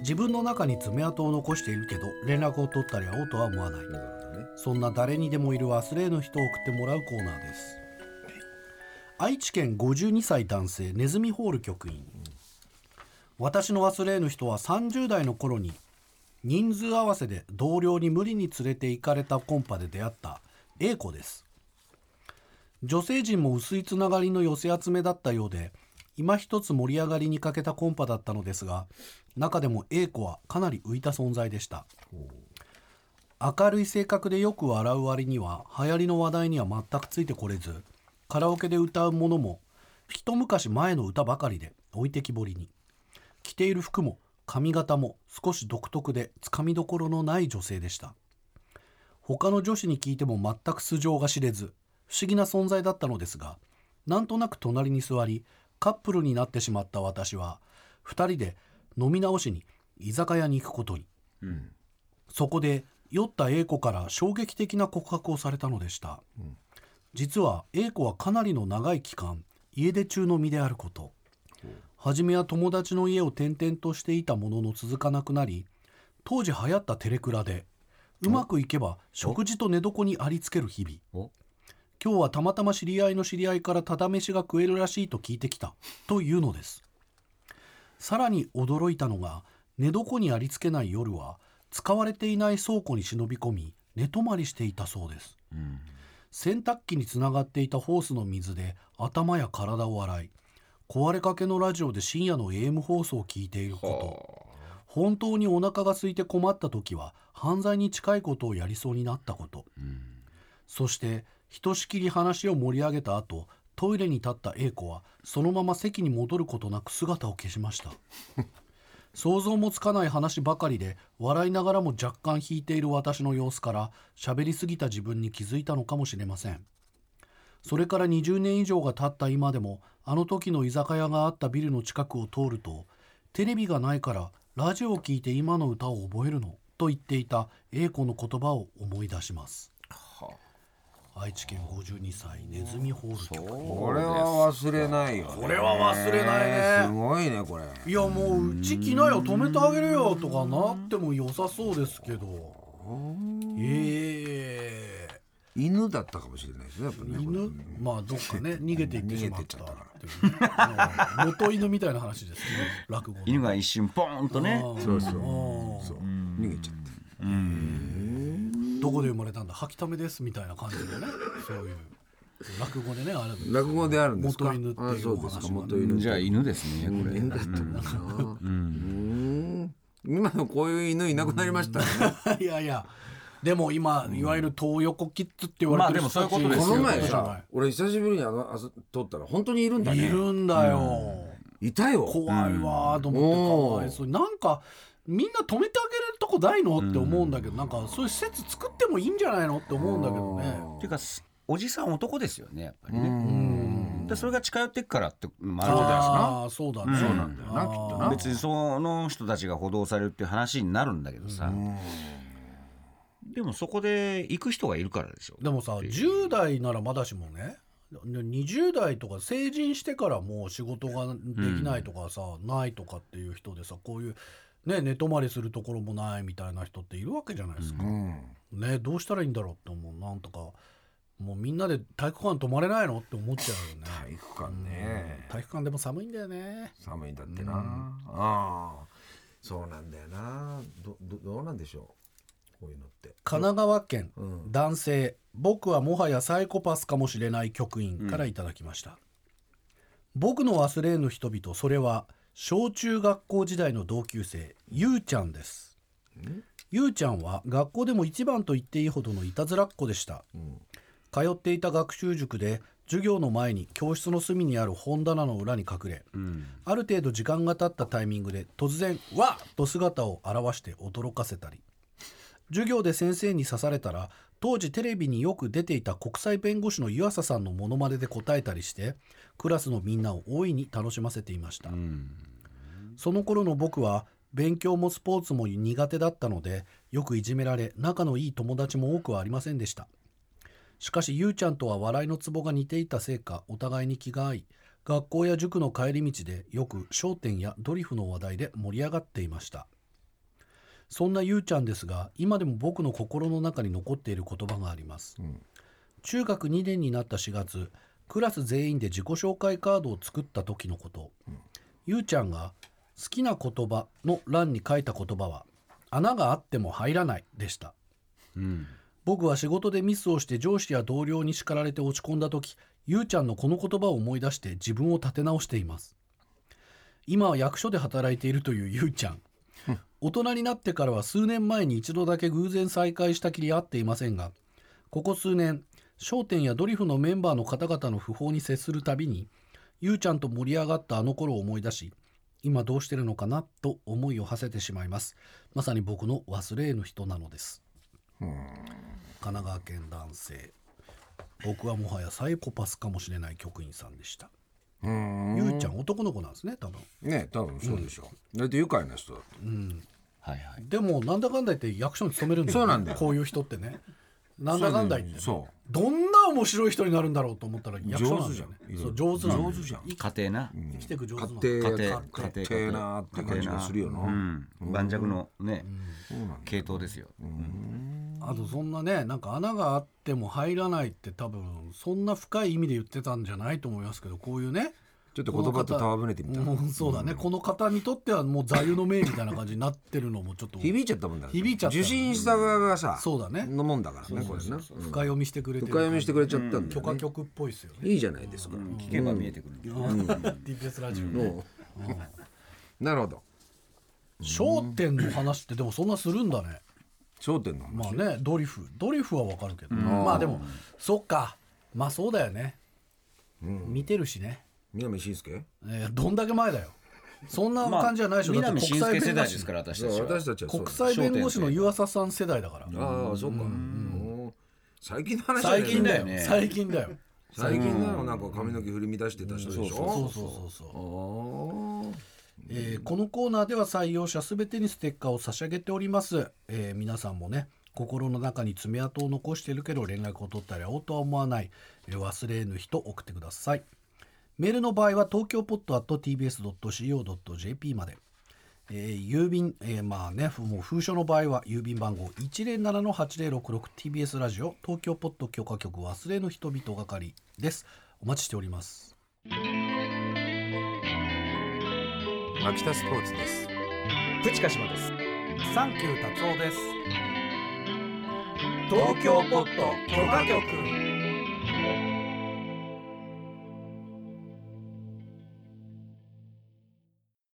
自分の中に爪痕を残しているけど連絡を取ったり会おうとは思わない。そんな誰にでもいる忘れぬ人を送ってもらうコーナーです。愛知県52歳男性ネズミホール局員。私の忘れぬ人は30代の頃に人数合わせで同僚に無理に連れて行かれたコンパで出会った A 子です。女性陣も薄いつながりの寄せ集めだったようで今一つ盛り上がりに欠けたコンパだったのですが中でも A 子はかなり浮いた存在でした。明るい性格でよく笑う割には流行りの話題には全くついてこれずカラオケで歌うものも一昔前の歌ばかりで置いてきぼりに。着ている服も髪型も少し独特でつかみどころのない女性でした。他の女子に聞いても全く素性が知れず不思議な存在だったのですがなんとなく隣に座りカップルになってしまった私は2人で飲み直しに居酒屋に行くことに、そこで酔った A 子から衝撃的な告白をされたのでした、実は A 子はかなりの長い期間家出中の身であること。初めは友達の家を転々としていたものの続かなくなり当時流行ったテレクラでうまくいけば食事と寝床にありつける日々。お今日はたまたま知り合いの知り合いからただ飯が食えるらしいと聞いてきた。というのです。さらに驚いたのが寝床にありつけない夜は使われていない倉庫に忍び込み寝泊まりしていたそうです、洗濯機につながっていたホースの水で頭や体を洗い壊れかけのラジオで深夜の AM 放送を聞いていること。本当にお腹が空いて困った時は犯罪に近いことをやりそうになったこと、そしてひとしきり話を盛り上げた後トイレに立った A 子はそのまま席に戻ることなく姿を消しました。想像もつかない話ばかりで笑いながらも若干引いている私の様子から喋りすぎた自分に気づいたのかもしれません。それから20年以上が経った今でもあの時の居酒屋があったビルの近くを通るとテレビがないからラジオを聞いて今の歌を覚えるのと言っていた A 子の言葉を思い出します。愛知県52歳ネズミホール局。これは忘れないよ、ね、これは忘れないね。すごいねこれ。いやもううち来なよ止めてあげるよとかなっても良さそうですけど。ええ。犬だったかもしれないですねやっぱね犬？まあどっかね 逃げていってしまった元犬みたいな話ですね落語の犬が一瞬ポーンとね。そうそう。そう。逃げちゃってどこで生まれたんだ？吐きためですみたいな感じでね。そういう。落語でねあるんですよ落語であるんですか？元犬っていう話がね。元犬。じゃあ犬ですね、これ。犬だったんだな。うん。今のこういう犬いなくなりましたね。いやいや。でも今いわゆる東横キッズって言われてるまあそういうことですよ。この前さ俺久しぶりにあのあそ撮ったら本当にいるんだいねるんだよ、いたよ。怖いわーと思ってかわいそうに。なんかみんな止めてあげれるとこないの？って思うんだけど、なんかそういう施設作ってもいいんじゃないの？って思うんだけどね。っていうか、すおじさん男ですよね、やっぱりね。でそれが近寄ってっからってあるんじゃないですか。ああそうだね、そうなんだよなきっとな。別にその人たちが補導されるっていう話になるんだけどさ、でもそこで行く人がいるからでしょ。でもさ10代ならまだしもね20代とか成人してからもう仕事ができないとかさ、ないとかっていう人でさこういう、ね、寝泊まりするところもないみたいな人っているわけじゃないですか。ねどうしたらいいんだろうって思う。なんとかもうみんなで体育館泊まれないのって思っちゃうよね。体育館ね。体育館でも寒いんだよね。寒いんだってな、ああそうなんだよな。どどどうなんでしょう？こういうのって。神奈川県、うん。男性僕はもはやサイコパスかもしれない局員からいただきました、僕の忘れぬ人々それは小中学校時代の同級生ゆうちゃんです。ゆうちゃんは学校でも一番と言っていいほどのいたずらっ子でした、通っていた学習塾で授業の前に教室の隅にある本棚の裏に隠れ、ある程度時間が経ったタイミングで突然「わっ!」と姿を現して驚かせたり。授業で先生に刺されたら当時テレビによく出ていた国際弁護士の湯浅さんのモノマネで答えたりしてクラスのみんなを大いに楽しませていました、その頃の僕は勉強もスポーツも苦手だったのでよくいじめられ仲のいい友達も多くはありませんでした。しかしゆうちゃんとは笑いのツボが似ていたせいかお互いに気が合い学校や塾の帰り道でよく商店やドリフの話題で盛り上がっていました。そんなゆうちゃんですが今でも僕の心の中に残っている言葉があります、中学2年になった4月クラス全員で自己紹介カードを作った時のこと、ゆうちゃんが好きな言葉の欄に書いた言葉は穴があっても入らないでした。僕は仕事でミスをして上司や同僚に叱られて落ち込んだ時ゆうちゃんのこの言葉を思い出して自分を立て直しています。今は役所で働いているというゆうちゃん大人になってからは数年前に一度だけ偶然再会したきり会っていませんがここ数年商店やドリフのメンバーの方々の訃報に接するたびにゆうちゃんと盛り上がったあの頃を思い出し今どうしてるのかなと思いを馳せてしまいます。まさに僕の忘れぬ人なのです。神奈川県男性。僕はもはやサイコパスかもしれない局員さんでしたゆうちゃん男の子なんですね多分。ね多分そうでしょう、だって愉快な人だ。ってはいはい。でもなんだかんだ言って役所に勤めるんだよ,、ね、そうなんだよ。こういう人ってね。なんだかんだ言って、ね、そどんな面白い人になるんだろうと思ったら役所なんだよね。上手じゃん。そう上手なんだよ上手じゃん。家庭な、生きていく上手なの。家庭家庭。か家庭なーって感じがするよな、うん、盤石のね、系統ですよ、あとそんなねなんか穴があっても入らないって多分そんな深い意味で言ってたんじゃないと思いますけどこういうねちょっと言葉と戯れてみたもうそうだね、この方にとってはもう座右の銘みたいな感じになってるのもちょっと響いちゃったもんだ響いちゃった。受信した側がさそうだね。のもんだからねこれね深読みしてくれてる深読みしてくれちゃったんだよね。許可局っぽいですよね、いいじゃないですか。聞けば見えてくる、TBS ラジオね、なるほど。商店の話ってでもそんなするんだね焦点のま話あねドリフ。ドリフはわかるけど、まあでもそっか。まあそうだよね、見てるしね、南信介？えーどんだけ前だよ。そんな感じじゃないでしょ、だって南信介世代です護から私そうたちは。私たちはそう。国際弁護士の湯浅さん世代だから。ああそうか。うん。最近の話最近だよ、ね。最近だよ最近なのなんか髪の毛振り乱してた人でしょ？そうそうそうそうあえーこのコーナーでは採用者すべてにステッカーを差し上げております、えー皆さんもね心の中に爪痕を残しているけど連絡を取ったり会おうとは思わない、えー忘れぬ人送ってください。メールの場合は東京ポット tbs.co.jp まで、えー郵便、えーまあねもう封書の場合は郵便番号 107-8066TBS ラジオ東京ポット許可局忘れぬ人々係です。お待ちしておりますあ秋田スポーツです。プチカシマです。サンキュー達夫です。東京ポット許可局